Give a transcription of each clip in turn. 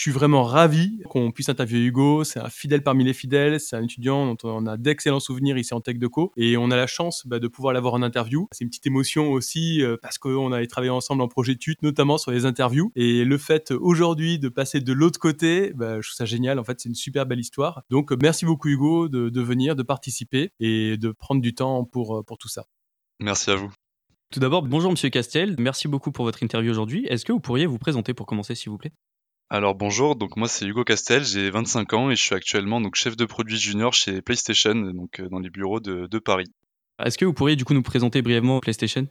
Je suis vraiment ravi qu'on puisse interviewer Hugo. C'est un fidèle parmi les fidèles. C'est un étudiant dont on a d'excellents souvenirs ici en Tech Co. Et on a la chance bah, de pouvoir l'avoir en interview. C'est une petite émotion aussi euh, parce qu'on avait travaillé ensemble en projet TUT, notamment sur les interviews. Et le fait aujourd'hui de passer de l'autre côté, bah, je trouve ça génial. En fait, c'est une super belle histoire. Donc, merci beaucoup Hugo de, de venir, de participer et de prendre du temps pour, euh, pour tout ça. Merci à vous. Tout d'abord, bonjour Monsieur Castel. Merci beaucoup pour votre interview aujourd'hui. Est-ce que vous pourriez vous présenter pour commencer, s'il vous plaît? Alors bonjour, donc moi c'est Hugo Castel, j'ai 25 ans et je suis actuellement donc chef de produit junior chez PlayStation, donc euh, dans les bureaux de, de Paris. Est-ce que vous pourriez du coup nous présenter brièvement PlayStation?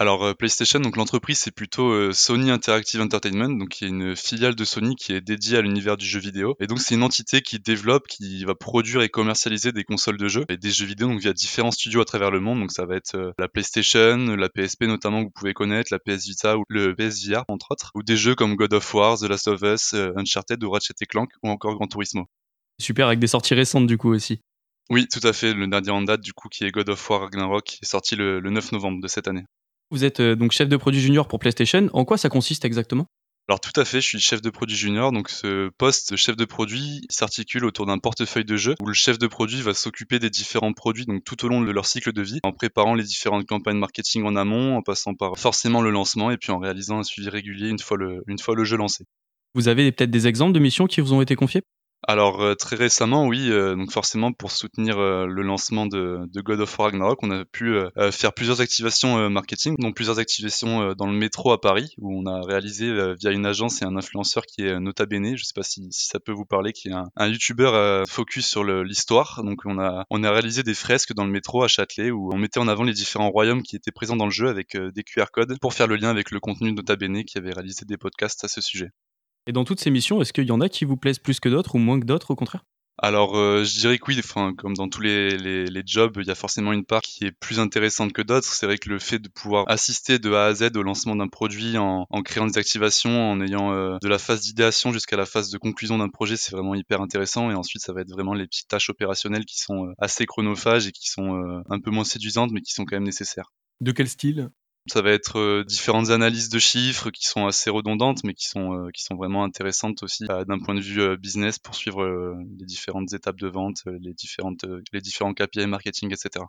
Alors euh, PlayStation, donc l'entreprise c'est plutôt euh, Sony Interactive Entertainment, donc qui est une filiale de Sony qui est dédiée à l'univers du jeu vidéo. Et donc c'est une entité qui développe, qui va produire et commercialiser des consoles de jeux et des jeux vidéo donc via différents studios à travers le monde. Donc ça va être euh, la PlayStation, la PSP notamment que vous pouvez connaître, la PS Vita ou le PSVR entre autres, ou des jeux comme God of War, The Last of Us, Uncharted ou Ratchet Clank ou encore Gran Turismo. Super avec des sorties récentes du coup aussi. Oui, tout à fait. Le dernier en date, du coup, qui est God of War Ragnarok, qui est sorti le 9 novembre de cette année. Vous êtes euh, donc chef de produit junior pour PlayStation. En quoi ça consiste exactement? Alors tout à fait, je suis chef de produit junior, donc ce poste de chef de produit s'articule autour d'un portefeuille de jeux où le chef de produit va s'occuper des différents produits donc tout au long de leur cycle de vie, en préparant les différentes campagnes marketing en amont, en passant par forcément le lancement et puis en réalisant un suivi régulier une fois le, une fois le jeu lancé. Vous avez peut-être des exemples de missions qui vous ont été confiées? Alors euh, très récemment, oui, euh, donc forcément pour soutenir euh, le lancement de, de, God of War Ragnarok, on a pu faire plusieurs activations marketing, donc plusieurs activations dans le métro à Paris, où on a réalisé via une agence et un influenceur qui est Nota Bene, je sais pas si, si ça peut vous parler, qui est un, un YouTuber focus sur l'histoire. Donc on a on a réalisé des fresques dans le métro à Châtelet où on mettait en avant les différents royaumes qui étaient présents dans le jeu avec des QR codes pour faire le lien avec le contenu de Nota Bene qui avait réalisé des podcasts à ce sujet. Et dans toutes ces missions, est-ce qu'il y en a qui vous plaisent plus que d'autres ou moins que d'autres au contraire? Alors, euh, je dirais que oui, enfin, comme dans tous les, les, jobs, il y a forcément une part qui est plus intéressante que d'autres. C'est vrai que le fait de pouvoir assister de A à Z au lancement d'un produit en, en, créant des activations, en ayant euh, de la phase d'idéation jusqu'à la phase de conclusion d'un projet, c'est vraiment hyper intéressant. Et ensuite, ça va être vraiment les petites tâches opérationnelles qui sont euh, assez chronophages et qui sont un peu moins séduisantes, mais qui sont quand même nécessaires. De quel style? Ça va être euh, différentes analyses de chiffres qui sont assez redondantes, mais qui sont, euh, qui sont vraiment intéressantes aussi euh, d'un point de vue business pour suivre les différentes étapes de vente, les, différentes, les différents KPI marketing, etc.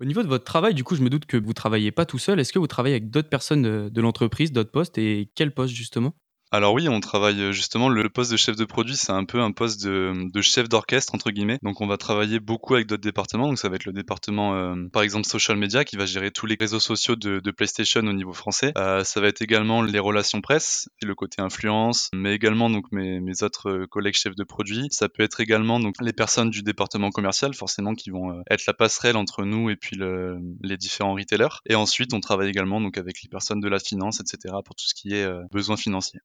Au niveau de votre travail, du coup, je me doute que vous travaillez pas tout seul. Est-ce que vous travaillez avec d'autres personnes de, de l'entreprise, d'autres postes, et quel poste justement? Alors oui, on travaille euh, justement le poste de chef de produit, c'est un peu un poste de, de chef d'orchestre entre guillemets. Donc on va travailler beaucoup avec d'autres départements. Donc ça va être le département euh, par exemple social media qui va gérer tous les réseaux sociaux de, de PlayStation au niveau français. Euh, ça va être également les relations presse, le côté influence, mais également donc mes, mes autres euh, collègues chefs de produit. Ça peut être également donc les personnes du département commercial forcément qui vont être la passerelle entre nous et puis le, les différents retailers. Et ensuite on travaille également donc avec les personnes de la finance, etc. pour tout ce qui est besoin financier.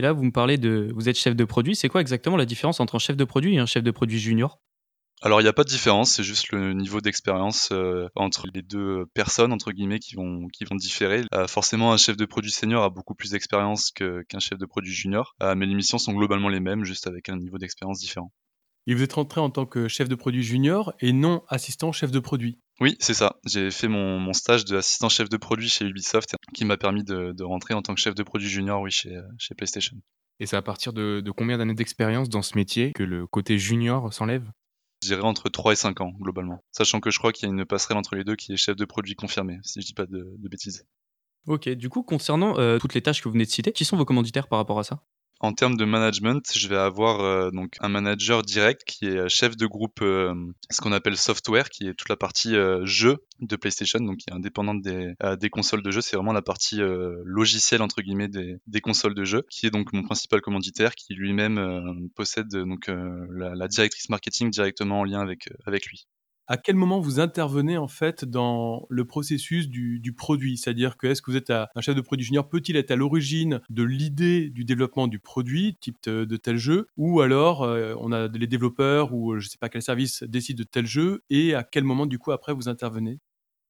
Et là, vous me parlez de. Vous êtes chef de produit. C'est quoi exactement la différence entre un chef de produit et un chef de produit junior? Alors il n'y a pas de différence, c'est juste le niveau d'expérience euh, entre les deux personnes entre guillemets qui vont différer. Euh, forcément, un chef de produit senior a beaucoup plus d'expérience qu'un chef de produit junior, euh, mais les missions sont globalement les mêmes, juste avec un niveau d'expérience différent. Et vous êtes rentré en tant que chef de produit junior et non assistant chef de produit. Oui, c'est ça. J'ai fait mon, stage d'assistant chef de produit chez Ubisoft qui m'a permis de, rentrer en tant que chef de produit junior oui, chez, chez PlayStation. Et c'est à partir de, combien d'années d'expérience dans ce métier que le côté junior s'enlève? Je dirais entre 3 et 5 ans, globalement. Sachant que je crois qu'il y a une passerelle entre les deux qui est chef de produit confirmé, si je dis pas de, bêtises. Ok, du coup, concernant euh, toutes les tâches que vous venez de citer, qui sont vos commanditaires par rapport à ça? En termes de management, je vais avoir euh, donc un manager direct qui est chef de groupe, euh, ce qu'on appelle software, qui est toute la partie euh, jeu de PlayStation, donc qui est indépendante des, des consoles de jeu. C'est vraiment la partie logicielle entre guillemets des, des, consoles de jeu, qui est donc mon principal commanditaire, qui lui-même possède donc la, la, directrice marketing directement en lien avec avec lui. À quel moment vous intervenez en fait dans le processus du, produit? C'est-à-dire que est-ce que vous êtes un chef de produit junior Peut-il être à l'origine de l'idée du développement du produit, type de, tel jeu? Ou alors euh, on a les développeurs ou je ne sais pas quel service décide de tel jeu et à quel moment du coup après vous intervenez?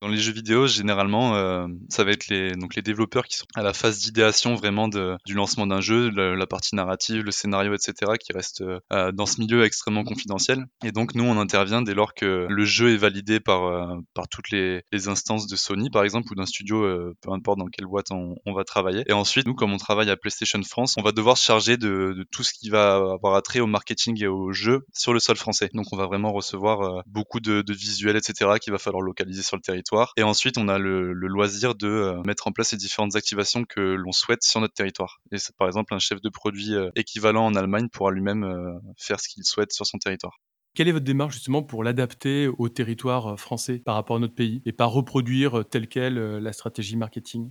Dans les jeux vidéo, généralement, euh, ça va être les, donc les développeurs qui sont à la phase d'idéation vraiment de, du lancement d'un jeu, la partie narrative, le scénario, etc., qui reste euh, dans ce milieu extrêmement confidentiel. Et donc, nous, on intervient dès lors que le jeu est validé par, euh, par toutes les, les, instances de Sony, par exemple, ou d'un studio, euh, peu importe dans quelle boîte on, on, va travailler. Et ensuite, nous, comme on travaille à PlayStation France, on va devoir se charger de, de tout ce qui va avoir attrait au marketing et au jeu sur le sol français. Donc, on va vraiment recevoir beaucoup de, de visuels, etc., qu'il va falloir localiser sur le territoire et ensuite, on a le, loisir de euh, mettre en place les différentes activations que l'on souhaite sur notre territoire. Et par exemple, un chef de produit euh, équivalent en Allemagne pourra lui-même euh, faire ce qu'il souhaite sur son territoire. Quelle est votre démarche justement pour l'adapter au territoire français par rapport à notre pays et pas reproduire telle quelle la stratégie marketing?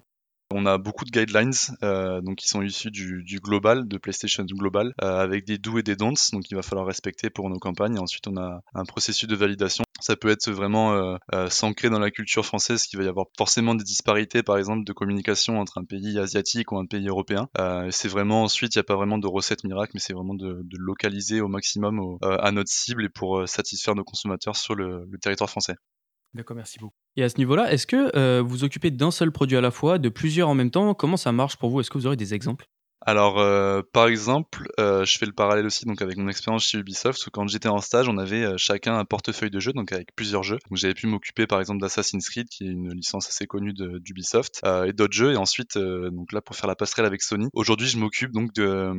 On a beaucoup de guidelines euh, donc qui sont issus du, du global, de PlayStation Global, euh, avec des do et des don'ts, donc il va falloir respecter pour nos campagnes. Ensuite, on a un processus de validation. Ça peut être vraiment euh, euh s'ancrer dans la culture française, qu'il va y avoir forcément des disparités, par exemple, de communication entre un pays asiatique ou un pays européen. Euh, c'est vraiment ensuite, il n'y a pas vraiment de recette miracle, mais c'est vraiment de, de, localiser au maximum au, à notre cible et pour satisfaire nos consommateurs sur le, le territoire français. D'accord, merci beaucoup. Et à ce niveau-là, est-ce que euh, vous occupez d'un seul produit à la fois, de plusieurs en même temps? Comment ça marche pour vous? Est-ce que vous aurez des exemples? Alors, euh, par exemple, euh, je fais le parallèle aussi donc avec mon expérience chez Ubisoft, où quand j'étais en stage, on avait euh, chacun un portefeuille de jeux, donc avec plusieurs jeux. Donc j'avais pu m'occuper par exemple d'Assassin's Creed, qui est une licence assez connue d'Ubisoft, et d'autres jeux. Et ensuite, donc là pour faire la passerelle avec Sony. Aujourd'hui, je m'occupe donc de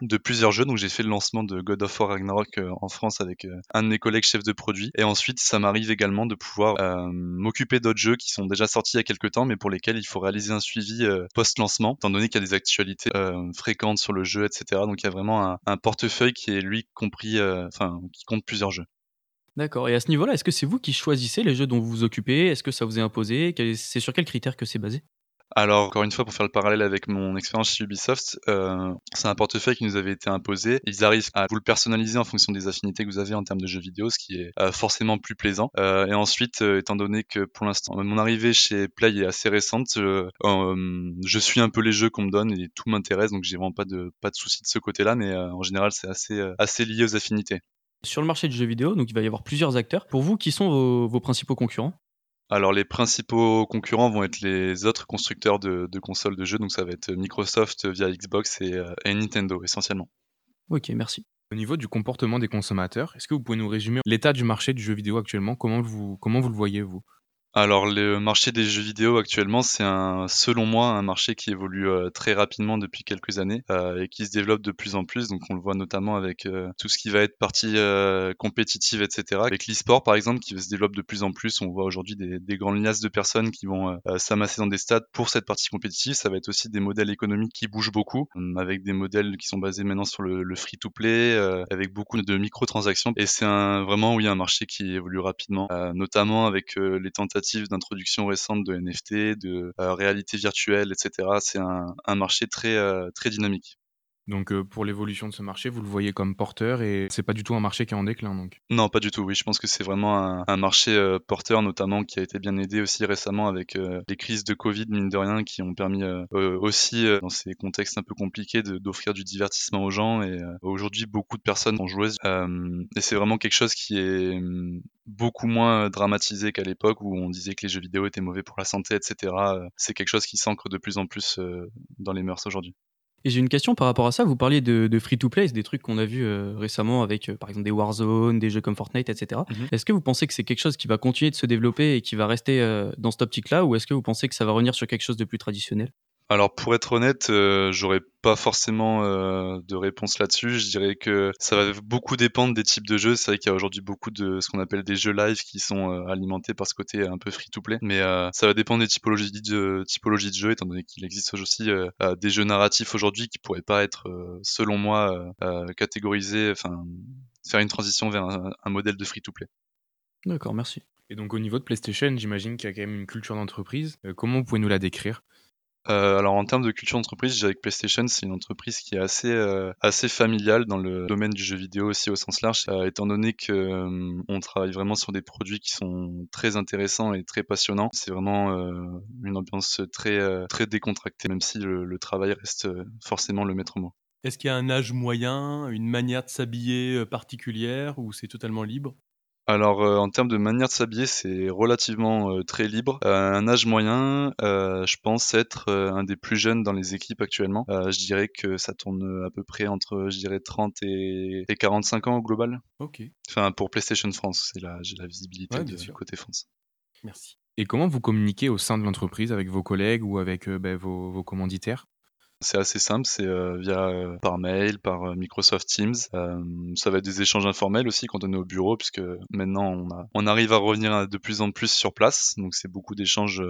de plusieurs jeux. Donc j'ai fait le lancement de God of War Ragnarok euh, en France avec euh, un de mes collègues chefs de produit. Et ensuite, ça m'arrive également de pouvoir euh, m'occuper d'autres jeux qui sont déjà sortis il y a quelques temps, mais pour lesquels il faut réaliser un suivi post-lancement, étant donné qu'il y a des actualités fréquentes sur le jeu, etc. Donc il y a vraiment un, portefeuille qui est lui compris, enfin qui compte plusieurs jeux. D'accord. Et à ce niveau-là, est-ce que c'est vous qui choisissez les jeux dont vous vous occupez? Est-ce que ça vous est imposé? C'est sur quels critères que c'est basé? Alors, encore une fois, pour faire le parallèle avec mon expérience chez Ubisoft, euh, c'est un portefeuille qui nous avait été imposé. Ils arrivent à vous le personnaliser en fonction des affinités que vous avez en termes de jeux vidéo, ce qui est euh, forcément plus plaisant. Euh, et ensuite, étant donné que pour l'instant, mon arrivée chez Play est assez récente, je suis un peu les jeux qu'on me donne et tout m'intéresse, donc j'ai vraiment pas de pas de soucis de ce côté-là, mais en général, c'est assez assez lié aux affinités. Sur le marché du jeu vidéo, donc il va y avoir plusieurs acteurs. Pour vous, qui sont vos principaux concurrents? Alors les principaux concurrents vont être les autres constructeurs de, consoles de jeux, donc ça va être Microsoft via Xbox euh, et, Nintendo essentiellement. Ok, merci. Au niveau du comportement des consommateurs, est-ce que vous pouvez nous résumer l'état du marché du jeu vidéo actuellement? Comment vous, comment vous le voyez vous? Alors le marché des jeux vidéo actuellement, c'est un, selon moi, un marché qui évolue euh, très rapidement depuis quelques années euh, et qui se développe de plus en plus. Donc on le voit notamment avec euh, tout ce qui va être partie compétitive, etc. Avec l'e-sport par exemple, qui se développe de plus en plus. On voit aujourd'hui des, des, grandes liasses de personnes qui vont s'amasser dans des stades pour cette partie compétitive. Ça va être aussi des modèles économiques qui bougent beaucoup, avec des modèles qui sont basés maintenant sur le, le free-to-play, avec beaucoup de microtransactions. Et c'est un, vraiment oui un marché qui évolue rapidement, notamment avec les tentatives d'introduction récente de NFT, de euh, réalité virtuelle, etc. C'est un, marché très, euh, très dynamique. Donc euh, pour l'évolution de ce marché, vous le voyez comme porteur et c'est pas du tout un marché qui est en déclin donc. Non, pas du tout. Oui, je pense que c'est vraiment un, marché porteur notamment qui a été bien aidé aussi récemment avec les crises de Covid mine de rien qui ont permis aussi dans ces contextes un peu compliqués d'offrir du divertissement aux gens et aujourd'hui beaucoup de personnes sont joueuses et c'est vraiment quelque chose qui est beaucoup moins euh, dramatisé qu'à l'époque où on disait que les jeux vidéo étaient mauvais pour la santé, etc. Euh, c'est quelque chose qui s'ancre de plus en plus euh, dans les mœurs aujourd'hui. Et j'ai une question par rapport à ça. Vous parliez de, free-to-play, c'est des trucs qu'on a vus récemment avec, par exemple, des Warzone, des jeux comme Fortnite, etc. Mhm. Est-ce que vous pensez que c'est quelque chose qui va continuer de se développer et qui va rester dans cette optique-là, ou est-ce que vous pensez que ça va revenir sur quelque chose de plus traditionnel? Alors pour être honnête, euh, j'aurais pas forcément euh, de réponse là-dessus. Je dirais que ça va beaucoup dépendre des types de jeux. C'est vrai qu'il y a aujourd'hui beaucoup de ce qu'on appelle des jeux live qui sont euh, alimentés par ce côté un peu free-to-play. Mais ça va dépendre des typologies de, typologies de jeux, étant donné qu'il existe aussi des jeux narratifs aujourd'hui qui pourraient pas être, selon moi, catégorisés, enfin faire une transition vers un modèle de free-to-play. D'accord, merci. Et donc au niveau de PlayStation, j'imagine qu'il y a quand même une culture d'entreprise. comment vous pouvez nous la décrire? Euh, alors en termes de culture d'entreprise, je dirais PlayStation c'est une entreprise qui est assez euh, assez familiale dans le domaine du jeu vidéo aussi au sens large, euh, étant donné que euh, on travaille vraiment sur des produits qui sont très intéressants et très passionnants. C'est vraiment euh, une ambiance très très décontractée, même si le, le travail reste forcément le maître mot. Est-ce qu'il y a un âge moyen, une manière de s'habiller particulière ou c'est totalement libre? Alors, euh, en termes de manière de s'habiller, c'est relativement euh, très libre. Euh, un âge moyen, je pense être un des plus jeunes dans les équipes actuellement. je dirais que ça tourne à peu près entre, je dirais, 30 et, 45 ans au global. Ok. Enfin, pour PlayStation France, c'est là, j'ai la visibilité Ouais, de bien sûr. côté France. Merci. Et comment vous communiquez au sein de l'entreprise avec vos collègues ou avec euh, ben, vos, vos commanditaires? C'est assez simple, c'est euh, via euh, par mail, par euh, Microsoft Teams. Ça va être des échanges informels aussi quand on est au bureau, puisque maintenant on, arrive à revenir de plus en plus sur place. Donc c'est beaucoup d'échanges,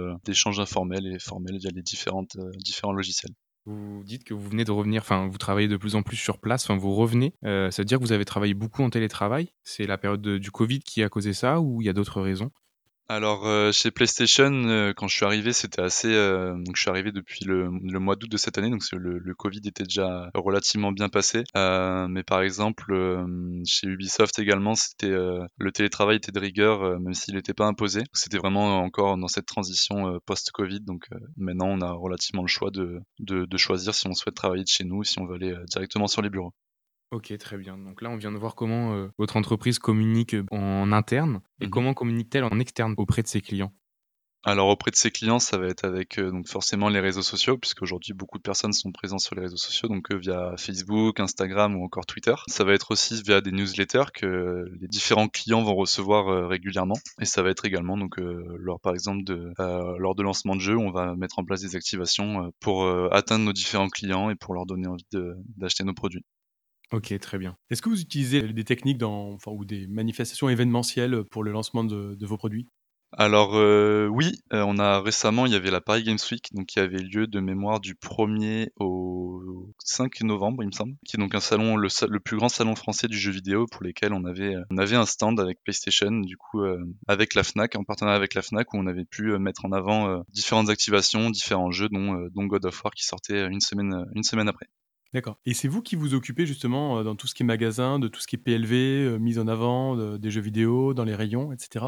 informels et formels via les différents logiciels. Vous dites que vous venez de revenir, enfin vous travaillez de plus en plus sur place, enfin vous revenez. Ça veut dire que vous avez travaillé beaucoup en télétravail C'est la période de- du Covid qui a causé ça ou il y a d'autres raisons? Alors euh, chez PlayStation, euh, quand je suis arrivé, c'était assez. euh, donc je suis arrivé depuis le, mois d'août de cette année, donc le, le Covid était déjà relativement bien passé. Euh, mais par exemple, chez Ubisoft également, c'était le télétravail était de rigueur, même s'il n'était pas imposé. C'était vraiment encore dans cette transition post-Covid. Donc euh, maintenant, on a relativement le choix de, de, choisir si on souhaite travailler de chez nous, ou si on veut aller directement sur les bureaux. Ok, très bien. Donc là, on vient de voir comment euh, votre entreprise communique en interne et Mhm. comment communique-t-elle en externe auprès de ses clients? Alors auprès de ses clients, ça va être avec euh, donc forcément les réseaux sociaux, puisque aujourd'hui beaucoup de personnes sont présentes sur les réseaux sociaux, donc euh, via Facebook, Instagram ou encore Twitter. Ça va être aussi via des newsletters que les différents clients vont recevoir régulièrement, et ça va être également donc euh, lors par exemple de euh, lors de lancement de jeu, on va mettre en place des activations pour atteindre nos différents clients et pour leur donner envie d'acheter nos produits. Ok, très bien. Est-ce que vous utilisez des techniques dans, enfin, ou des manifestations événementielles pour le lancement de, vos produits? Alors euh, oui, euh, on a récemment, il y avait la Paris Games Week, donc qui avait lieu de mémoire du 1er au 5 novembre, il me semble, qui est donc un salon, le, le plus grand salon français du jeu vidéo, pour lesquels on avait, euh, on avait un stand avec PlayStation, du coup euh, avec la Fnac, en partenariat avec la Fnac, où on avait pu mettre en avant différentes activations, différents jeux, dont, dont God of War qui sortait une semaine, une semaine après. D'accord. Et c'est vous qui vous occupez justement euh, dans tout ce qui est magasin, de tout ce qui est PLV, euh, mise en avant de- des jeux vidéo, dans les rayons, etc.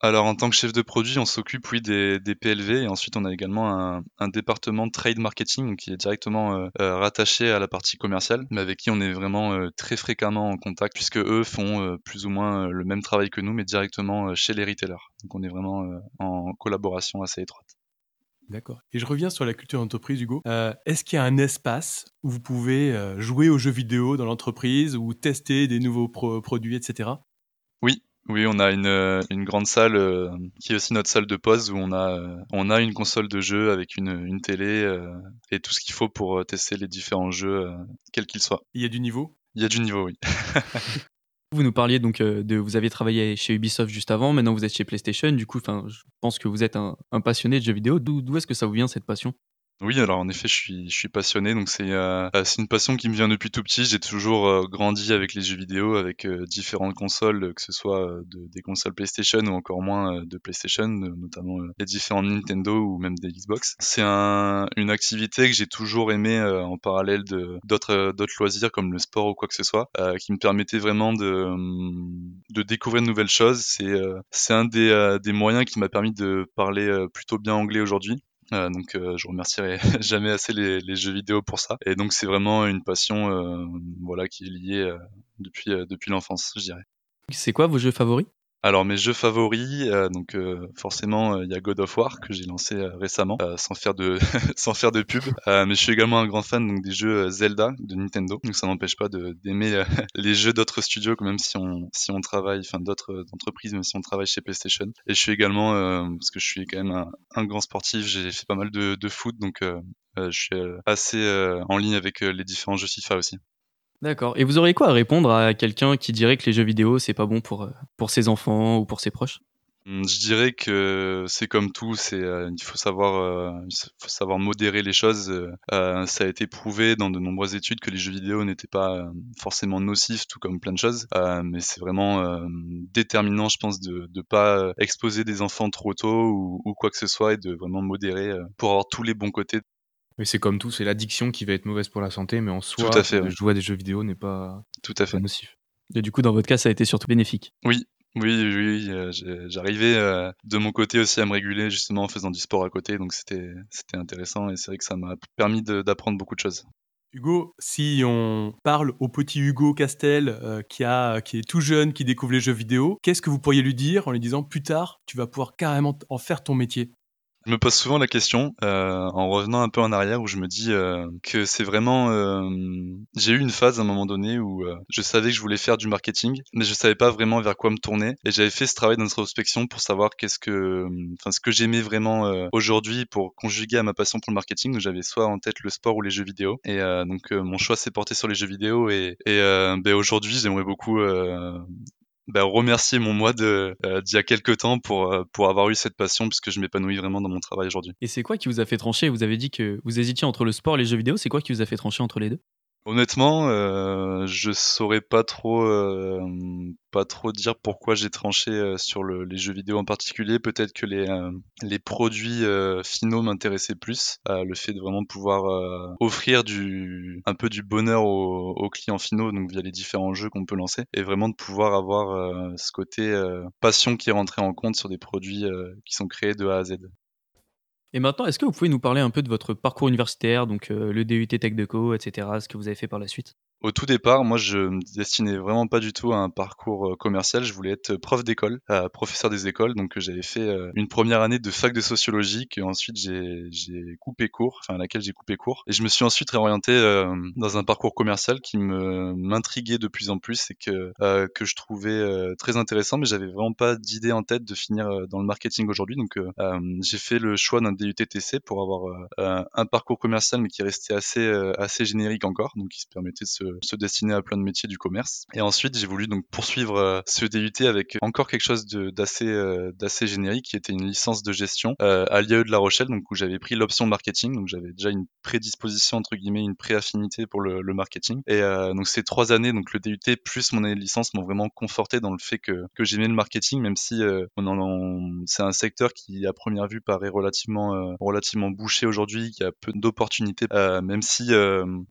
Alors en tant que chef de produit, on s'occupe oui des, PLV et ensuite on a également un, département de trade marketing qui est directement euh, rattaché à la partie commerciale, mais avec qui on est vraiment très fréquemment en contact puisque eux font plus ou moins le même travail que nous mais directement chez les retailers. Donc on est vraiment en collaboration assez étroite. D'accord. Et je reviens sur la culture d'entreprise, Hugo. Euh, Est-ce qu'il y a un espace où vous pouvez euh, jouer aux jeux vidéo dans l'entreprise ou tester des nouveaux pro- produits, etc. Oui, oui, on a une, euh, une grande salle euh, qui est aussi notre salle de pause où on a, euh, on a une console de jeu avec une, une télé euh, et tout ce qu'il faut pour tester les différents jeux, quels qu'ils soient. Il y a du niveau? Il y a du niveau, oui. Vous nous parliez donc euh, de vous aviez travaillé chez Ubisoft juste avant, maintenant vous êtes chez PlayStation. Du coup, je pense que vous êtes un, un passionné de jeux vidéo. D'où est-ce que ça vous vient cette passion? Oui, alors en effet, je suis, je suis passionné, donc c'est euh, une passion qui me vient depuis tout petit. J'ai toujours euh, grandi avec les jeux vidéo, avec euh, différentes consoles, que ce soit euh, de- des consoles PlayStation ou encore moins de PlayStation, notamment les différentes Nintendo ou même des Xbox. C'est un, une activité que j'ai toujours aimé en parallèle de d'autres d'autres loisirs comme le sport ou quoi que ce soit, qui me permettait vraiment de hum, de découvrir de nouvelles choses. C'est c'est un des des moyens qui m'a permis de parler plutôt bien anglais aujourd'hui. Euh, donc euh, je remercierai jamais assez les, jeux vidéo pour ça. Et donc c'est vraiment une passion euh, voilà qui est liée depuis depuis l'enfance, je dirais. C'est quoi vos jeux favoris? Alors mes jeux favoris, euh, donc euh, forcément euh, il y a God of War que j'ai lancé euh, récemment, euh, sans faire de sans faire de pub. Mais je suis également un grand fan donc des jeux Zelda de Nintendo. Donc ça n'empêche pas d'aimer les jeux d'autres studios, même si on si on travaille, enfin d'autres entreprises, même si on travaille chez PlayStation. Et je suis également parce que je suis quand même un, un grand sportif, j'ai fait pas mal de, de foot, donc je suis assez en ligne avec les différents jeux FIFA aussi. D'accord. Et vous auriez quoi à répondre à quelqu'un qui dirait que les jeux vidéo c'est pas bon pour euh, pour ses enfants ou pour ses proches? Hum, Je dirais que c'est comme tout, c'est euh, il faut savoir euh, il faut savoir modérer les choses. ça a été prouvé dans de nombreuses études que les jeux vidéo n'étaient pas forcément nocifs, tout comme plein de choses. Mais c'est vraiment déterminant, je pense, de ne pas exposer des enfants trop tôt ou, ou quoi que ce soit et de vraiment modérer pour avoir tous les bons côtés Mais c'est comme tout, c'est l'addiction qui va être mauvaise pour la santé, mais en soi, Tout à fait, ouais. jouer à des jeux vidéo n'est pas, Tout à fait. pas nocif. Et du coup, dans votre cas, ça a été surtout bénéfique. Oui, oui, oui, oui, euh, j'arrivais euh, de mon côté aussi à me réguler justement en faisant du sport à côté, donc c'était c'était intéressant et c'est vrai que ça m'a permis d'apprendre beaucoup de choses. Hugo, si on parle au petit Hugo Castel euh, qui, a, qui est tout jeune, qui découvre les jeux vidéo, qu'est-ce que vous pourriez lui dire en lui disant plus tard, tu vas pouvoir carrément en faire ton métier? Je me pose souvent la question euh, en revenant un peu en arrière où je me dis euh, que c'est vraiment euh, j'ai eu une phase à un moment donné où je savais que je voulais faire du marketing mais je savais pas vraiment vers quoi me tourner. Et j'avais fait ce travail d'introspection pour savoir qu'est-ce que enfin ce que j'aimais vraiment aujourd'hui pour conjuguer à ma passion pour le marketing. J'avais soit en tête le sport ou les jeux vidéo. Et donc mon choix s'est porté sur les jeux vidéo. Et, et ben, aujourd'hui j'aimerais beaucoup bah, remercier mon moi de euh, d'il y a quelques temps pour euh, pour avoir eu cette passion puisque je m'épanouis vraiment dans mon travail aujourd'hui. Et c'est quoi qui vous a fait trancher? Vous avez dit que vous hésitiez entre le sport et les jeux vidéo. C'est quoi qui vous a fait trancher entre les deux? Honnêtement, euh, je saurais pas trop euh, pas trop dire pourquoi j'ai tranché euh, sur le- les jeux vidéo en particulier. Peut-être que les euh, produits finaux m'intéressaient plus. Le fait de vraiment pouvoir offrir un peu du bonheur aux, aux clients finaux, donc via les différents jeux qu'on peut lancer, et vraiment de pouvoir avoir ce côté passion qui est rentré en compte sur des produits qui sont créés de A à Z. Et maintenant, est-ce que vous pouvez nous parler un peu de votre parcours universitaire, donc euh, le DUT Tech Deco, etc., ce que vous avez fait par la suite? Au tout départ, moi, je me destinais vraiment pas du tout à un parcours euh, commercial. Je voulais être prof d'école, euh, professeur des écoles. Donc, euh, j'avais fait euh, une première année de fac de sociologie, et ensuite j'ai coupé court, enfin à laquelle j'ai coupé court. Et je me suis ensuite réorienté euh, dans un parcours commercial qui me m'intriguait de plus en plus et que euh, que je trouvais euh, très intéressant. Mais j'avais vraiment pas d'idée en tête de finir euh, dans le marketing aujourd'hui. Donc, euh, euh, j'ai fait le choix d'un DUTTC pour avoir euh, euh, un parcours commercial, mais qui restait assez euh, assez générique encore, donc qui se permettait de se, se destiner à plein de métiers du commerce. Et ensuite, j'ai voulu donc poursuivre euh, ce DUT avec encore quelque chose d'assez euh, d'assez générique, qui était une licence de gestion euh, à l'IAE de La Rochelle, donc où j'avais pris l'option marketing, donc j'avais déjà une prédisposition entre guillemets, une préaffinité pour le, marketing. Et donc ces trois années, donc le DUT plus mon année de licence, m'ont vraiment conforté dans le fait que que j'aimais le marketing, même si on c'est un secteur qui à première vue paraît relativement relativement bouché aujourd'hui, qui a peu d'opportunités, même si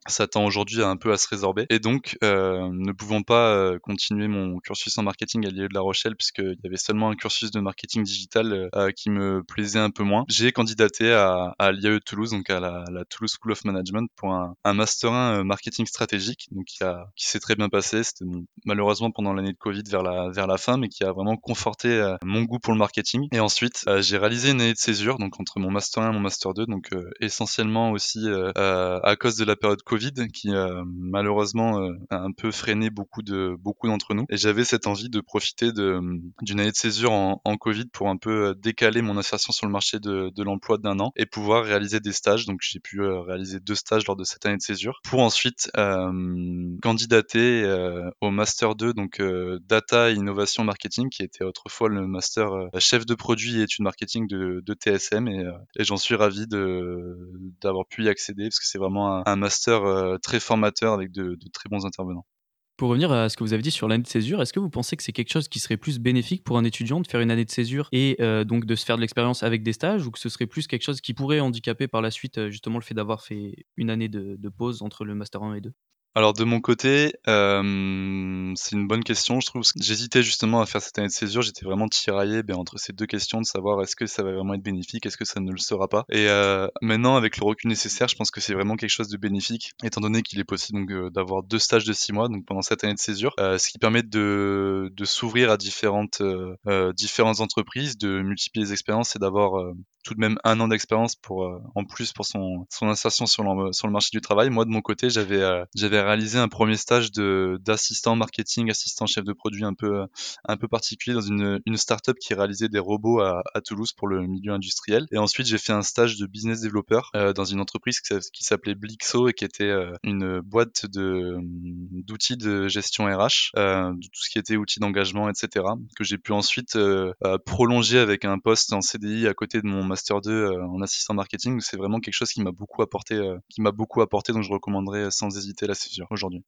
ça tend aujourd'hui à un peu à se résorber. Et donc, euh, ne pouvant pas euh, continuer mon cursus en marketing à l'IE de La Rochelle, puisqu'il y avait seulement un cursus de marketing digital euh, qui me plaisait un peu moins, j'ai candidaté à, à l'IAE de Toulouse, donc à la, Toulouse School of Management, pour un, un master 1 euh, marketing stratégique, donc qui, a- qui s'est très bien passé. C'était malheureusement pendant l'année de Covid vers la, vers la fin, mais qui a vraiment conforté euh, mon goût pour le marketing. Et ensuite, euh, j'ai réalisé une année de césure, donc entre mon master 1 et mon master 2, donc euh, essentiellement aussi euh, euh, à cause de la période Covid, qui euh, malheureusement euh, a un peu freiné beaucoup de beaucoup d'entre nous. Et j'avais cette envie de profiter d'une année de césure en, Covid pour un peu euh, décaler mon insertion sur le marché de, de l'emploi d'un an et pouvoir réaliser des stages. Donc j'ai pu euh, réaliser deux stages lors de cette année de césure pour ensuite candidater au master 2, donc data et innovation marketing, qui était autrefois le master chef de produit et études marketing de, TSM. Et, j'en suis ravi d'avoir pu y accéder parce que c'est vraiment un, un master très formateur avec de, de très bons intervenants. Pour revenir à ce que vous avez dit sur l'année de césure, est-ce que vous pensez que c'est quelque chose qui serait plus bénéfique pour un étudiant de faire une année de césure et euh, donc de se faire de l'expérience avec des stages ou que ce serait plus quelque chose qui pourrait handicaper par la suite euh, justement le fait d'avoir fait une année de, de pause entre le Master 1 et 2 Alors de mon côté, euh, c'est une bonne question, je trouve. J'hésitais justement à faire cette année de césure, j'étais vraiment tiraillé ben, entre ces deux questions de savoir est-ce que ça va vraiment être bénéfique, est-ce que ça ne le sera pas. Et euh, maintenant, avec le recul nécessaire, je pense que c'est vraiment quelque chose de bénéfique, étant donné qu'il est possible donc euh, d'avoir deux stages de six mois, donc pendant cette année de césure, euh, ce qui permet de, de s'ouvrir à différentes euh, différentes entreprises, de multiplier les expériences et d'avoir tout de même un an d'expérience pour en plus pour son, son insertion sur le, sur le marché du travail. Moi de mon côté, j'avais j'avais réalisé un premier stage d'assistant marketing, assistant chef de produit un peu un peu particulier dans une une startup qui réalisait des robots à, Toulouse pour le milieu industriel. Et ensuite, j'ai fait un stage de business developer euh, dans une entreprise qui, s'appelait Blixo et qui était euh, une boîte d'outils de gestion RH, euh, tout ce qui était outils d'engagement, etc. que j'ai pu ensuite euh, prolonger avec un poste en CDI à côté de mon master 2 euh, en assistant marketing. C'est vraiment quelque chose qui m'a beaucoup apporté, qui m'a beaucoup apporté, donc je recommanderais sans hésiter la aujourd'hui.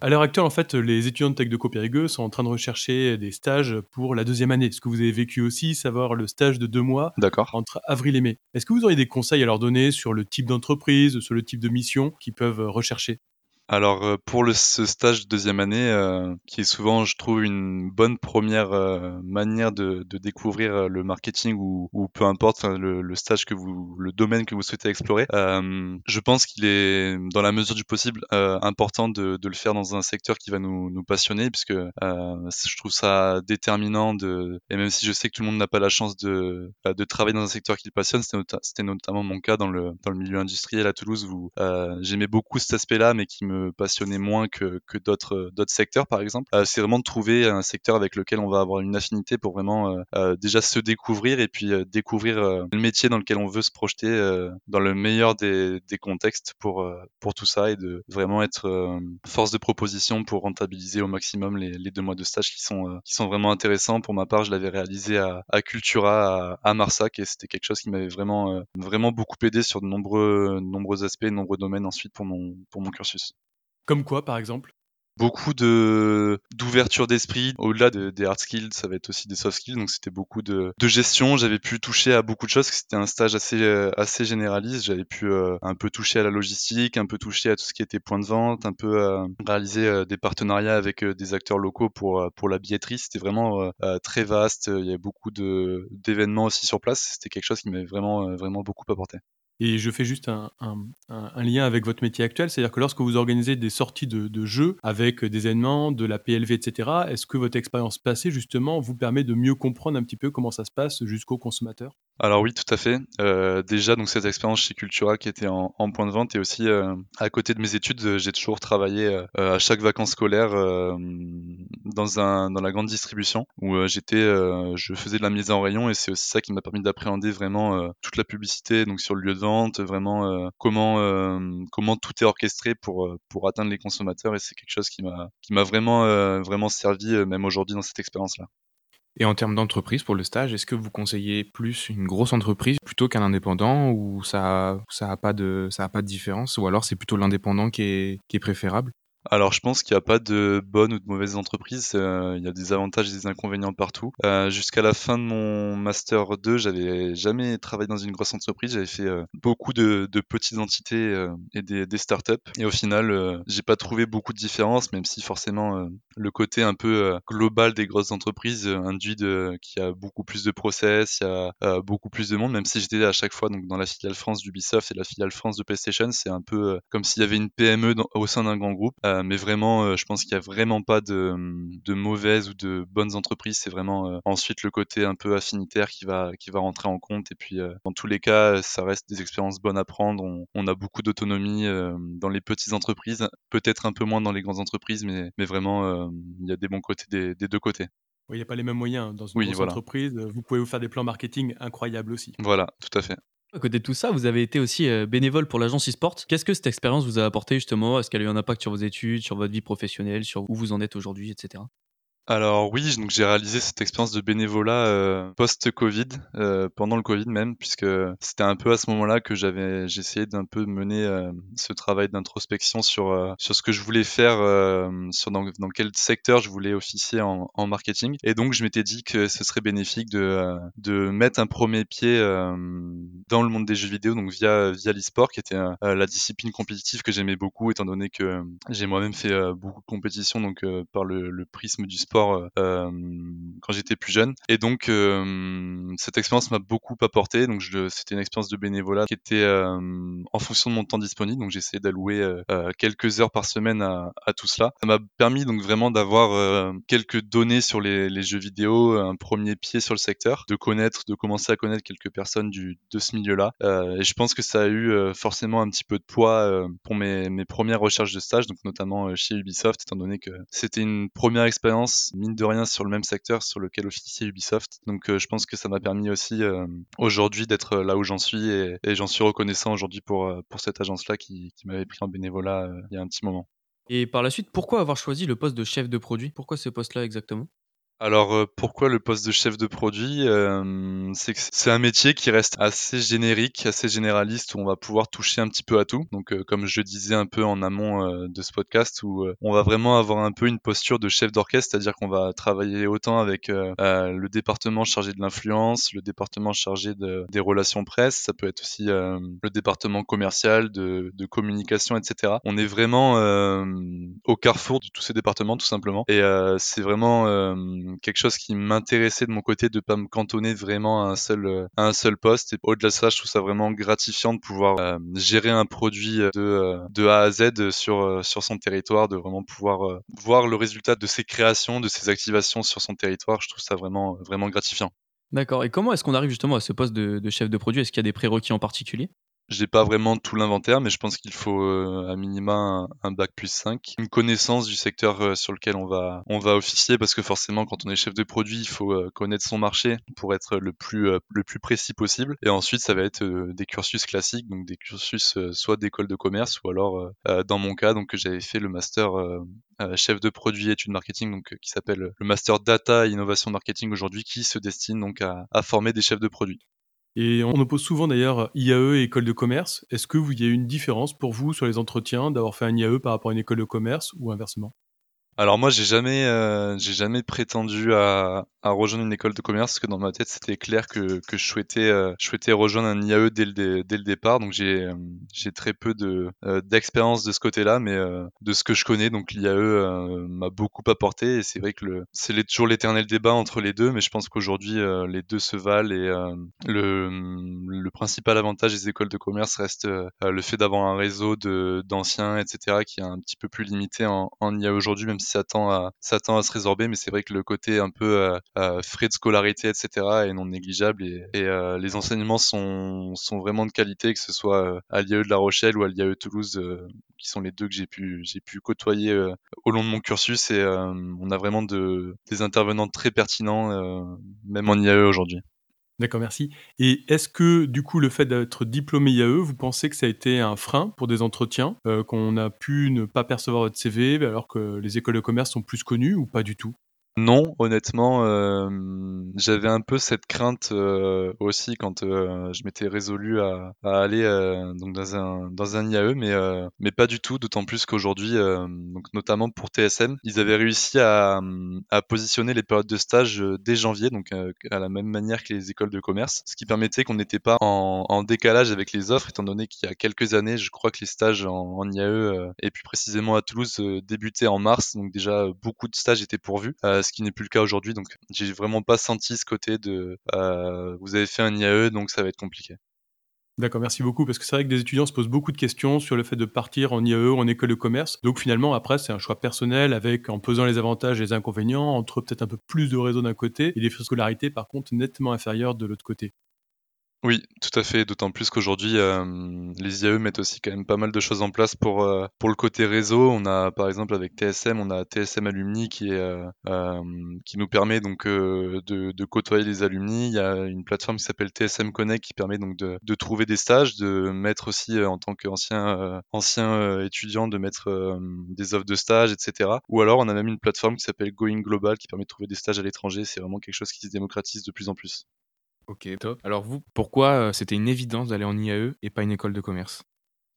À l'heure actuelle, en fait, les étudiants de Tech de Périgueux sont en train de rechercher des stages pour la deuxième année. Ce que vous avez vécu aussi, savoir le stage de deux mois entre avril et mai? Est-ce que vous auriez des conseils à leur donner sur le type d'entreprise, sur le type de mission qu'ils peuvent rechercher? Alors euh, pour le, ce stage de deuxième année, euh, qui est souvent, je trouve, une bonne première euh, manière de, de, découvrir le marketing ou, ou peu importe le, le, stage que vous, le domaine que vous souhaitez explorer, je pense qu'il est, dans la mesure du possible, important de, de, le faire dans un secteur qui va nous, nous passionner, puisque je trouve ça déterminant de, et même si je sais que tout le monde n'a pas la chance de, de travailler dans un secteur qui le passionne, c'était notamment mon cas dans le, dans le milieu industriel à Toulouse où j'aimais beaucoup cet aspect-là, mais qui me passionner moins que, que d'autres d'autres secteurs par exemple. Euh, c'est vraiment de trouver un secteur avec lequel on va avoir une affinité pour vraiment euh, euh, déjà se découvrir et puis découvrir le métier dans lequel on veut se projeter dans le meilleur des, des contextes pour pour tout ça et de vraiment être force de proposition pour rentabiliser au maximum les, les, deux mois de stage qui sont qui sont vraiment intéressants. Pour ma part je l'avais réalisé à, à Cultura à, à, Marsac et c'était quelque chose qui m'avait vraiment vraiment beaucoup aidé sur de nombreux nombreux aspects de nombreux domaines ensuite pour mon pour mon cursus comme quoi, par exemple? Beaucoup de d'ouverture d'esprit. Au-delà des hard skills ça va être aussi des soft skills. Donc c'était beaucoup de, de gestion. J'avais pu toucher à beaucoup de choses c'était un stage assez euh, assez généraliste. J'avais pu euh, un peu toucher à la logistique un peu toucher à tout ce qui était point de vente un peu euh, réaliser des partenariats avec des acteurs locaux pour pour la billetterie. C'était vraiment très vaste. Il y avait beaucoup de d'événements aussi sur place. C'était quelque chose qui m'avait vraiment vraiment beaucoup apporté et je fais juste un, lien avec votre métier actuel, c'est-à-dire que lorsque vous organisez des sorties de, jeux avec des événements, de la PLV, etc., est-ce que votre expérience passée, justement, vous permet de mieux comprendre un petit peu comment ça se passe jusqu'au consommateur? Alors oui, tout à fait. Euh, déjà, donc cette expérience chez Cultura qui était en, point de vente et aussi euh, à côté de mes études, euh, j'ai toujours travaillé à chaque vacances scolaires dans un dans la grande distribution où j'étais, je faisais de la mise en rayon et c'est aussi ça qui m'a permis d'appréhender vraiment toute la publicité donc sur le lieu de vente, vraiment comment comment tout est orchestré pour pour atteindre les consommateurs et c'est quelque chose qui m'a qui m'a vraiment vraiment servi même aujourd'hui dans cette expérience là. Et en termes d'entreprise pour le stage, est-ce que vous conseillez plus une grosse entreprise plutôt qu'un indépendant ou ça ça a pas de différence? Ou alors c'est plutôt l'indépendant qui est préférable? Alors je pense qu'il n'y a pas de bonne ou de mauvaise entreprise, euh, il y a des avantages et des inconvénients partout. Euh, Jusqu'à la fin de mon master 2, j'avais jamais travaillé dans une grosse entreprise, j'avais fait euh, beaucoup de, petites entités et des, startups. Et au final, j'ai pas trouvé beaucoup de différences, même si forcément le côté un peu global des grosses entreprises induit qu'il y a beaucoup plus de process, il y a beaucoup plus de monde, même si j'étais à chaque fois donc dans la filiale France d'Ubisoft et la filiale France de PlayStation, c'est un peu comme s'il y avait une PME au sein d'un grand groupe. Mais vraiment, euh, je pense qu'il n'y a vraiment pas de, de mauvaises ou de bonnes entreprises. C'est vraiment euh, ensuite le côté un peu affinitaire qui va, qui va rentrer en compte. Et puis, dans tous les cas, ça reste des expériences bonnes à prendre. On, on a beaucoup d'autonomie dans les petites entreprises, peut-être un peu moins dans les grandes entreprises, mais, mais vraiment, il y a des bons côtés des, des deux côtés. Oui, il n'y a pas les mêmes moyens. Dans une grosse entreprise, vous pouvez vous faire des plans marketing incroyables aussi. Voilà, tout à fait. À côté de tout ça, vous avez été aussi euh, bénévole pour l'agence e-sport. Qu'est-ce que cette expérience vous a apporté justement? Est-ce qu'elle a eu un impact sur vos études, sur votre vie professionnelle, sur où vous en êtes aujourd'hui, etc. Alors oui, donc j'ai réalisé cette expérience de bénévolat euh, post-Covid, euh, pendant le Covid même, puisque c'était un peu à ce moment-là que j'avais, j'essayais d'un peu mener euh, ce travail d'introspection sur sur ce que je voulais faire, sur dans, dans, quel secteur je voulais officier en, en, marketing. Et donc je m'étais dit que ce serait bénéfique de de mettre un premier pied dans le monde des jeux vidéo, donc via via l'e-sport, qui était la discipline compétitive que j'aimais beaucoup, étant donné que j'ai moi-même fait beaucoup de compétitions, donc par le, le prisme du sport euh, euh, quand j'étais plus jeune. Et donc euh, cette expérience m'a beaucoup apporté. Donc c'était une expérience de bénévolat qui était en fonction de mon temps disponible. Donc essayé d'allouer quelques heures par semaine à, à tout cela. Ça m'a permis donc vraiment d'avoir quelques données sur les, les, jeux vidéo, un premier pied sur le secteur, de connaître, de commencer à connaître quelques personnes du, de ce milieu-là. et je pense que ça a eu forcément un petit peu de poids pour mes, mes premières recherches de stage, donc notamment chez Ubisoft, étant donné que c'était une première expérience mine de rien sur le même secteur sur lequel officier Ubisoft. Donc euh, je pense que ça m'a permis aussi euh, aujourd'hui d'être euh, là où j'en suis et, j'en suis reconnaissant aujourd'hui pour, cette agence-là qui, qui m'avait pris en bénévolat il y a un petit moment. Et par la suite, pourquoi avoir choisi le poste de chef de produit? Pourquoi ce poste-là exactement? Alors euh, pourquoi le poste de chef de produit euh, C'est que c'est un métier qui reste assez générique, assez généraliste, où on va pouvoir toucher un petit peu à tout. Donc euh, comme je disais un peu en amont de ce podcast, où on va vraiment avoir un peu une posture de chef d'orchestre, c'est-à-dire qu'on va travailler autant avec le département chargé de l'influence, le département chargé de, des relations presse, ça peut être aussi le département commercial, de, de, communication, etc. On est vraiment au carrefour de tous ces départements, tout simplement. Et c'est vraiment quelque chose qui m'intéressait de mon côté de pas me cantonner vraiment à un seul euh, poste. Et au-delà de ça je trouve ça vraiment gratifiant de pouvoir euh, gérer un produit de euh, de A à Z sur son territoire de vraiment pouvoir voir le résultat de ses créations de ses activations sur son territoire. Je trouve ça vraiment gratifiant. D'accord. Et comment est-ce qu'on arrive justement à ce poste de, de chef de produit? Est-ce qu'il y a des prérequis en particulier? J'ai pas vraiment tout l'inventaire, mais je pense qu'il faut euh, à minima un, bac plus 5. Une connaissance du secteur euh, sur lequel on va, on va officier, parce que forcément, quand on est chef de produit, il faut euh, connaître son marché pour être le plus, le plus précis possible. Et ensuite, ça va être des cursus classiques, donc des cursus soit d'école de commerce, ou alors, dans mon cas, donc j'avais fait le master chef de produit études marketing, donc qui s'appelle le master data innovation marketing aujourd'hui, qui se destine donc à, à former des chefs de produit. Et on oppose souvent d'ailleurs IAE et école de commerce. Est-ce que vous y a une différence pour vous sur les entretiens d'avoir fait un IAE par rapport à une école de commerce ou inversement? Alors moi j'ai jamais euh, j'ai jamais prétendu à, à, rejoindre une école de commerce parce que dans ma tête c'était clair que, que je souhaitais euh, je souhaitais rejoindre un IAE dès le, dès le départ. Donc j'ai euh, j'ai très peu de d'expérience de ce côté-là mais de ce que je connais donc l'IAE m'a beaucoup apporté. Et c'est vrai que le c'est toujours l'éternel débat entre les deux mais je pense qu'aujourd'hui les deux se valent et le le principal avantage des écoles de commerce reste le fait d'avoir un réseau de d'anciens etc qui est un petit peu plus limité en, en IAE aujourd'hui même si ça tend à, à se résorber, mais c'est vrai que le côté un peu euh, euh, frais de scolarité, etc., est non négligeable et, euh, les enseignements sont, vraiment de qualité, que ce soit à l'IAE de La Rochelle ou à l'IAE Toulouse, qui sont les deux que j'ai pu, côtoyer au long de mon cursus et on a vraiment de, des intervenants très pertinents, même en IAE aujourd'hui. D'accord, merci. Et est-ce que, du coup, le fait d'être diplômé IAE, vous pensez que ça a été un frein pour des entretiens, euh, qu'on a pu ne pas percevoir votre CV alors que les écoles de commerce sont plus connues ou pas du tout? Non, honnêtement, euh, j'avais un peu cette crainte euh, aussi quand euh, je m'étais résolu à, à aller donc dans un dans un IAE, mais mais pas du tout. D'autant plus qu'aujourd'hui, donc notamment pour TSM, ils avaient réussi à, à positionner les périodes de stage dès janvier, donc à la même manière que les écoles de commerce, ce qui permettait qu'on n'était pas en, en, décalage avec les offres, étant donné qu'il y a quelques années, je crois que les stages en, en IAE et plus précisément à Toulouse débutaient en mars, donc déjà beaucoup de stages étaient pourvus ce qui n'est plus le cas aujourd'hui. Donc, j'ai vraiment pas senti ce côté de euh, vous avez fait un IAE, donc ça va être compliqué. D'accord, merci beaucoup. Parce que c'est vrai que des étudiants se posent beaucoup de questions sur le fait de partir en IAE ou en école de commerce. Donc finalement, après, c'est un choix personnel avec, en pesant les avantages et les inconvénients, entre peut-être un peu plus de réseau d'un côté et des frais de scolarité, par contre, nettement inférieurs de l'autre côté. Oui, tout à fait. D'autant plus qu'aujourd'hui, les IAE mettent aussi quand même pas mal de choses en place pour pour le côté réseau. On a par exemple avec TSM, on a TSM Alumni qui qui nous permet donc de, côtoyer les alumni. Il y a une plateforme qui s'appelle TSM Connect qui permet donc de, trouver des stages, de mettre aussi en tant qu'ancien ancien étudiant de mettre des offres de stage, etc. Ou alors on a même une plateforme qui s'appelle Going Global qui permet de trouver des stages à l'étranger. C'est vraiment quelque chose qui se démocratise de plus en plus. Ok, top. Alors vous, pourquoi euh, c'était une évidence d'aller en IAE et pas une école de commerce?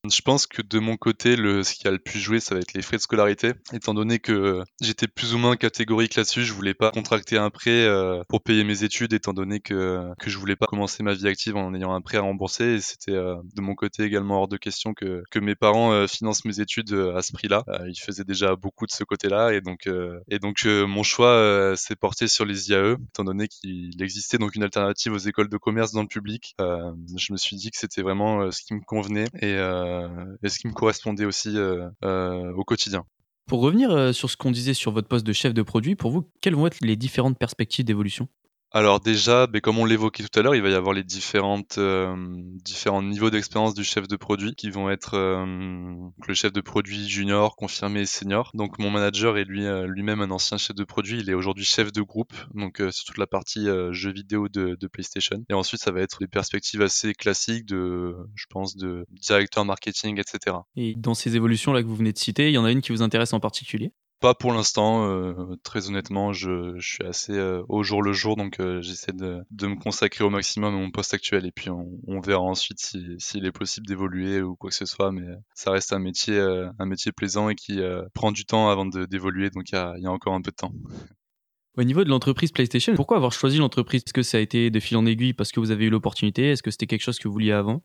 Je pense que de mon côté, le, ce qui a le plus joué, ça va être les frais de scolarité. Étant donné que j'étais plus ou moins catégorique là-dessus, je voulais pas contracter un prêt euh, pour payer mes études, étant donné que, que je voulais pas commencer ma vie active en ayant un prêt à rembourser. Et c'était euh, de mon côté également hors de question que, que mes parents euh, financent mes études à ce prix-là. ils faisaient déjà beaucoup de ce côté-là. Et donc, et donc mon choix s'est porté sur les IAE, étant donné qu'il existait donc une alternative aux écoles de commerce dans le public. je me suis dit que c'était vraiment ce qui me convenait. Et euh, et ce qui me correspondait aussi euh, euh, au quotidien. Pour revenir sur ce qu'on disait sur votre poste de chef de produit, pour vous, quelles vont être les différentes perspectives d'évolution? Alors déjà, ben, comme on l'évoquait tout à l'heure, il va y avoir les différentes, euh, différents niveaux d'expérience du chef de produit qui vont être euh, le chef de produit junior, confirmé et senior. Donc mon manager est lui, euh, lui-même un ancien chef de produit. Il est aujourd'hui chef de groupe, donc sur toute la partie jeux vidéo de, de, PlayStation. Et ensuite, ça va être des perspectives assez classiques de, je pense, de directeur marketing, etc. Et dans ces évolutions là que vous venez de citer, il y en a une qui vous intéresse en particulier? Pas pour l'instant, euh, très honnêtement, je, je, suis assez euh, au jour le jour, donc euh, j'essaie de, de, me consacrer au maximum à mon poste actuel et puis on, on verra ensuite s'il si, est possible d'évoluer ou quoi que ce soit, mais ça reste un métier, un métier plaisant et qui prend du temps avant d'évoluer, donc il y a, y a, encore un peu de temps. Au niveau de l'entreprise PlayStation, pourquoi avoir choisi l'entreprise? Est-ce que ça a été de fil en aiguille parce que vous avez eu l'opportunité? Est-ce que c'était quelque chose que vous vouliez avant?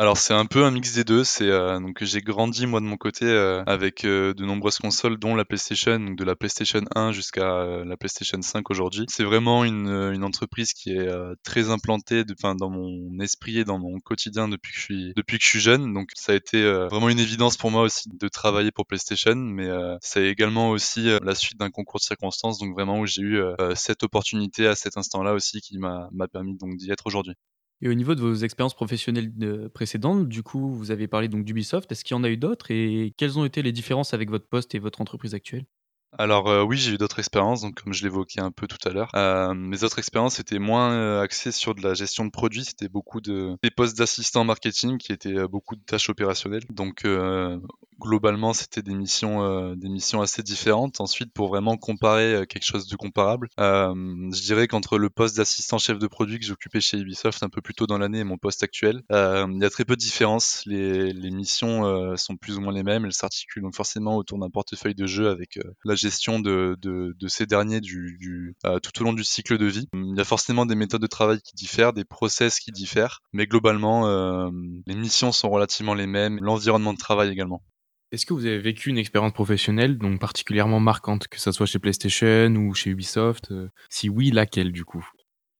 Alors c'est un peu un mix des deux. C'est euh, donc j'ai grandi moi de mon côté euh, avec euh, de nombreuses consoles, dont la PlayStation, donc de la PlayStation 1 jusqu'à la PlayStation 5 aujourd'hui. C'est vraiment une, une, entreprise qui est très implantée, enfin dans mon esprit et dans mon quotidien depuis que je suis depuis que je suis jeune. Donc ça a été vraiment une évidence pour moi aussi de travailler pour PlayStation, mais c'est également aussi la suite d'un concours de circonstances, donc vraiment où j'ai eu cette opportunité à cet instant-là aussi qui m'a m'a permis donc d'y être aujourd'hui. Et au niveau de vos expériences professionnelles précédentes, du coup, vous avez parlé donc d'Ubisoft. Est-ce qu'il y en a eu d'autres et quelles ont été les différences avec votre poste et votre entreprise actuelle? Alors euh, oui, j'ai eu d'autres expériences, donc comme je l'évoquais un peu tout à l'heure. Euh, mes autres expériences étaient moins euh, axées sur de la gestion de produits, c'était beaucoup de des postes d'assistant marketing qui étaient beaucoup de tâches opérationnelles. Donc globalement, c'était des missions, des missions assez différentes. Ensuite, pour vraiment comparer quelque chose de comparable, je dirais qu'entre le poste d'assistant chef de produit que j'occupais chez Ubisoft un peu plus tôt dans l'année et mon poste actuel, il y a très peu de différences. Les, les missions sont plus ou moins les mêmes. Elles s'articulent donc forcément autour d'un portefeuille de jeux avec la gestion de, de, de, ces derniers du, du tout au long du cycle de vie. Il y a forcément des méthodes de travail qui diffèrent, des process qui diffèrent, mais globalement, les missions sont relativement les mêmes, l'environnement de travail également. Est-ce que vous avez vécu une expérience professionnelle donc particulièrement marquante, que ce soit chez PlayStation ou chez Ubisoft? Euh, Si oui, laquelle du coup?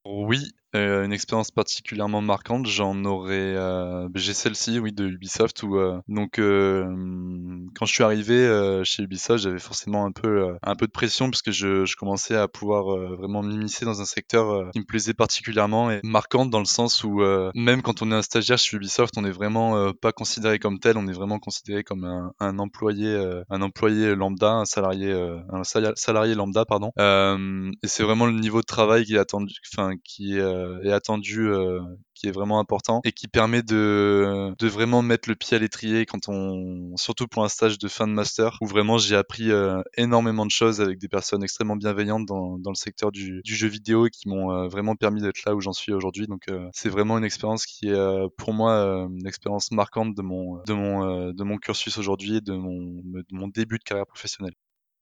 Oui, euh, une expérience particulièrement marquante, j'en aurais. Euh, j'ai celle-ci, oui, de Ubisoft. Où, euh, donc, quand je suis arrivé chez Ubisoft, j'avais forcément un peu, un peu de pression parce que je, je commençais à pouvoir vraiment m'immiscer dans un secteur qui me plaisait particulièrement et marquante dans le sens où même quand on est un stagiaire chez Ubisoft, on n'est vraiment pas considéré comme tel, on est vraiment considéré comme un, un employé, un employé lambda, un salarié, un salarié lambda, pardon. et c'est vraiment le niveau de travail qui est attendu, enfin qui est euh, est attendu euh, qui est vraiment important et qui permet de, de vraiment mettre le pied à l'étrier quand on, surtout pour un stage de fin de master où vraiment j'ai appris euh, énormément de choses avec des personnes extrêmement bienveillantes dans, dans le secteur du, du jeu vidéo et qui m'ont vraiment permis d'être là où j'en suis aujourd'hui. Donc c'est vraiment une expérience qui est pour moi une expérience marquante de mon, de mon, de mon cursus aujourd'hui et de mon, de mon début de carrière professionnelle.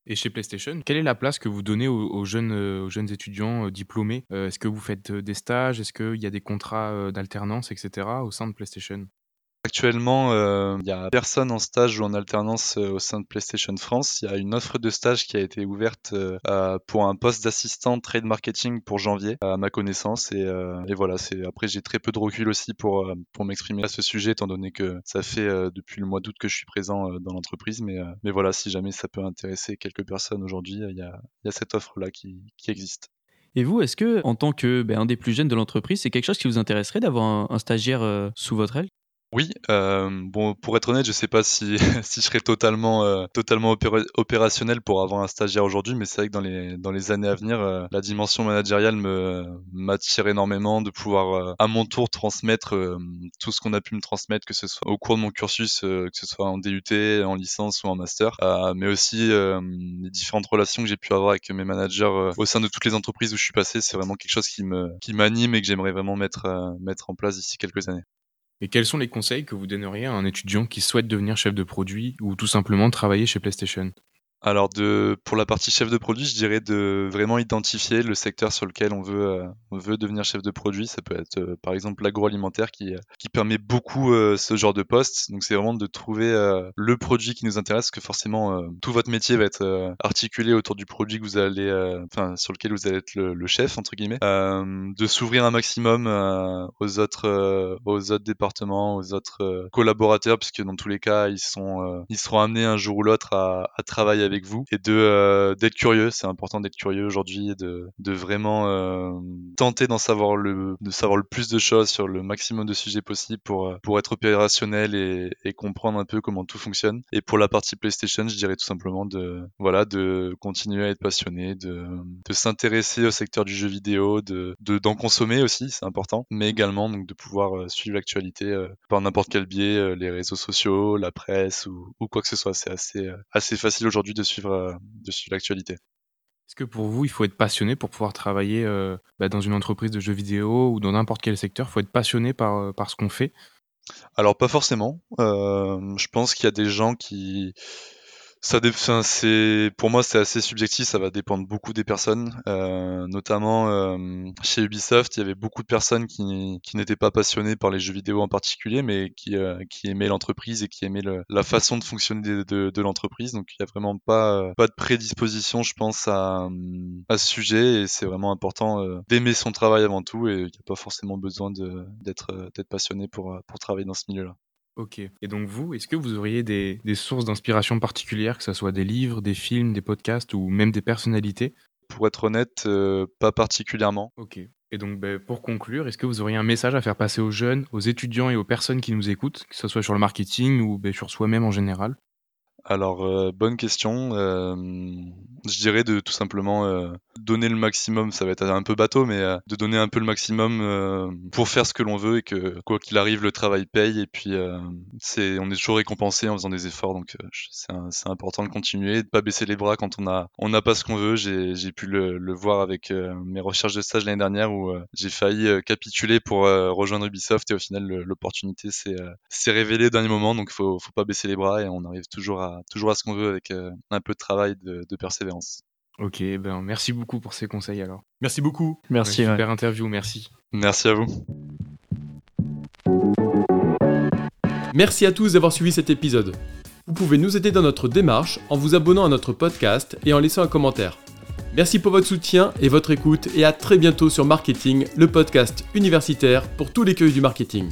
Et chez PlayStation, quelle est la place que vous donnez aux, jeunes, euh, aux jeunes étudiants euh, diplômés? Euh, Est-ce que vous faites des stages? Est-ce qu'il y a des contrats d'alternance, etc. au sein de PlayStation? Actuellement, il n'y a personne en stage ou en alternance au sein de PlayStation France. Il y a une offre de stage qui a été ouverte pour un poste d'assistant trade marketing pour janvier, à ma connaissance. Et, voilà, après j'ai très peu de recul aussi pour pour m'exprimer à ce sujet, étant donné que ça fait depuis le mois d'août que je suis présent dans l'entreprise. Mais mais voilà, si jamais ça peut intéresser quelques personnes aujourd'hui, il y a, y a cette offre là qui, qui existe. Et vous, est-ce que, en tant que ben, un des plus jeunes de l'entreprise, c'est quelque chose qui vous intéresserait d'avoir un, stagiaire sous votre aile? Oui, euh, bon, pour être honnête, je sais pas si, si je serais totalement, euh, opérationnel pour avoir un stagiaire aujourd'hui, mais c'est vrai que dans les, années à venir, euh, la dimension managériale m'attire énormément de pouvoir à mon tour transmettre tout ce qu'on a pu me transmettre, que ce soit au cours de mon cursus, que ce soit en DUT, en licence ou en master, mais aussi les différentes relations que j'ai pu avoir avec mes managers au sein de toutes les entreprises où je suis passé, c'est vraiment quelque chose qui m'anime et que j'aimerais vraiment mettre, mettre en place d'ici quelques années. Et quels sont les conseils que vous donneriez à un étudiant qui souhaite devenir chef de produit ou tout simplement travailler chez PlayStation? Alors de pour la partie chef de produit, je dirais de vraiment identifier le secteur sur lequel on veut euh, on veut devenir chef de produit. Ça peut être euh, par exemple l'agroalimentaire qui euh, qui permet beaucoup ce genre de poste. Donc c'est vraiment de trouver le produit qui nous intéresse, que forcément tout votre métier va être articulé autour du produit que vous allez enfin sur lequel vous allez être le, chef entre guillemets. de s'ouvrir un maximum aux autres aux autres départements, aux autres collaborateurs, puisque dans tous les cas ils sont ils seront amenés un jour ou l'autre à, à travailler avec vous et de euh, d'être curieux. C'est important d'être curieux aujourd'hui et de, de vraiment euh, tenter d'en savoir le de savoir le plus de choses sur le maximum de sujets possibles pour euh, pour être opérationnel et, comprendre un peu comment tout fonctionne. Et pour la partie PlayStation, je dirais tout simplement de voilà de continuer à être passionné, de de s'intéresser au secteur du jeu vidéo, de d'en consommer aussi, c'est important, mais également donc de pouvoir suivre l'actualité par n'importe quel biais, les réseaux sociaux, la presse ou, ou quoi que ce soit. C'est assez assez facile aujourd'hui de suivre, de suivre l'actualité. Est-ce que pour vous, il faut être passionné pour pouvoir travailler bah, dans une entreprise de jeux vidéo ou dans n'importe quel secteur? Il faut être passionné par, par ce qu'on fait? Alors pas forcément. je pense qu'il y a des gens qui, ça c'est pour moi c'est assez subjectif, ça va dépendre beaucoup des personnes. Euh, notamment euh, chez Ubisoft, il y avait beaucoup de personnes qui, n'étaient pas passionnées par les jeux vidéo en particulier, mais qui, euh, aimaient l'entreprise et qui aimaient la façon de fonctionner de, l'entreprise. Donc il y a vraiment pas pas de prédisposition, je pense, à, à ce sujet. Et c'est vraiment important d'aimer son travail avant tout. Et il n'y a pas forcément besoin d'être passionné pour pour travailler dans ce milieu-là. Ok. Et donc vous, est-ce que vous auriez des, sources d'inspiration particulières, que ce soit des livres, des films, des podcasts ou même des personnalités? Pour être honnête, euh, pas particulièrement. Ok. Et donc ben, pour conclure, est-ce que vous auriez un message à faire passer aux jeunes, aux étudiants et aux personnes qui nous écoutent, que ce soit sur le marketing ou ben, sur soi-même en général? Alors, euh, bonne question. Euh, je dirais de tout simplement euh, donner le maximum. Ça va être un peu bateau, mais de donner un peu le maximum pour faire ce que l'on veut et que quoi qu'il arrive, le travail paye. Et puis, c'est, on est toujours récompensé en faisant des efforts. Donc, c'est, important de continuer, de pas baisser les bras quand on a, on n'a pas ce qu'on veut. J'ai, pu le, voir avec mes recherches de stage l'année dernière où j'ai failli capituler pour rejoindre Ubisoft et au final, l'opportunité s'est, s'est révélée au dernier moment. Donc, faut, faut pas baisser les bras et on arrive toujours à toujours à ce qu'on veut avec euh, un peu de travail, de, persévérance. Ok, ben merci beaucoup pour ces conseils alors. Merci beaucoup. Merci. super interview, merci. Merci à vous. Merci à tous d'avoir suivi cet épisode. Vous pouvez nous aider dans notre démarche en vous abonnant à notre podcast et en laissant un commentaire. Merci pour votre soutien et votre écoute et à très bientôt sur Marketing, le podcast universitaire pour tous les cueils du marketing.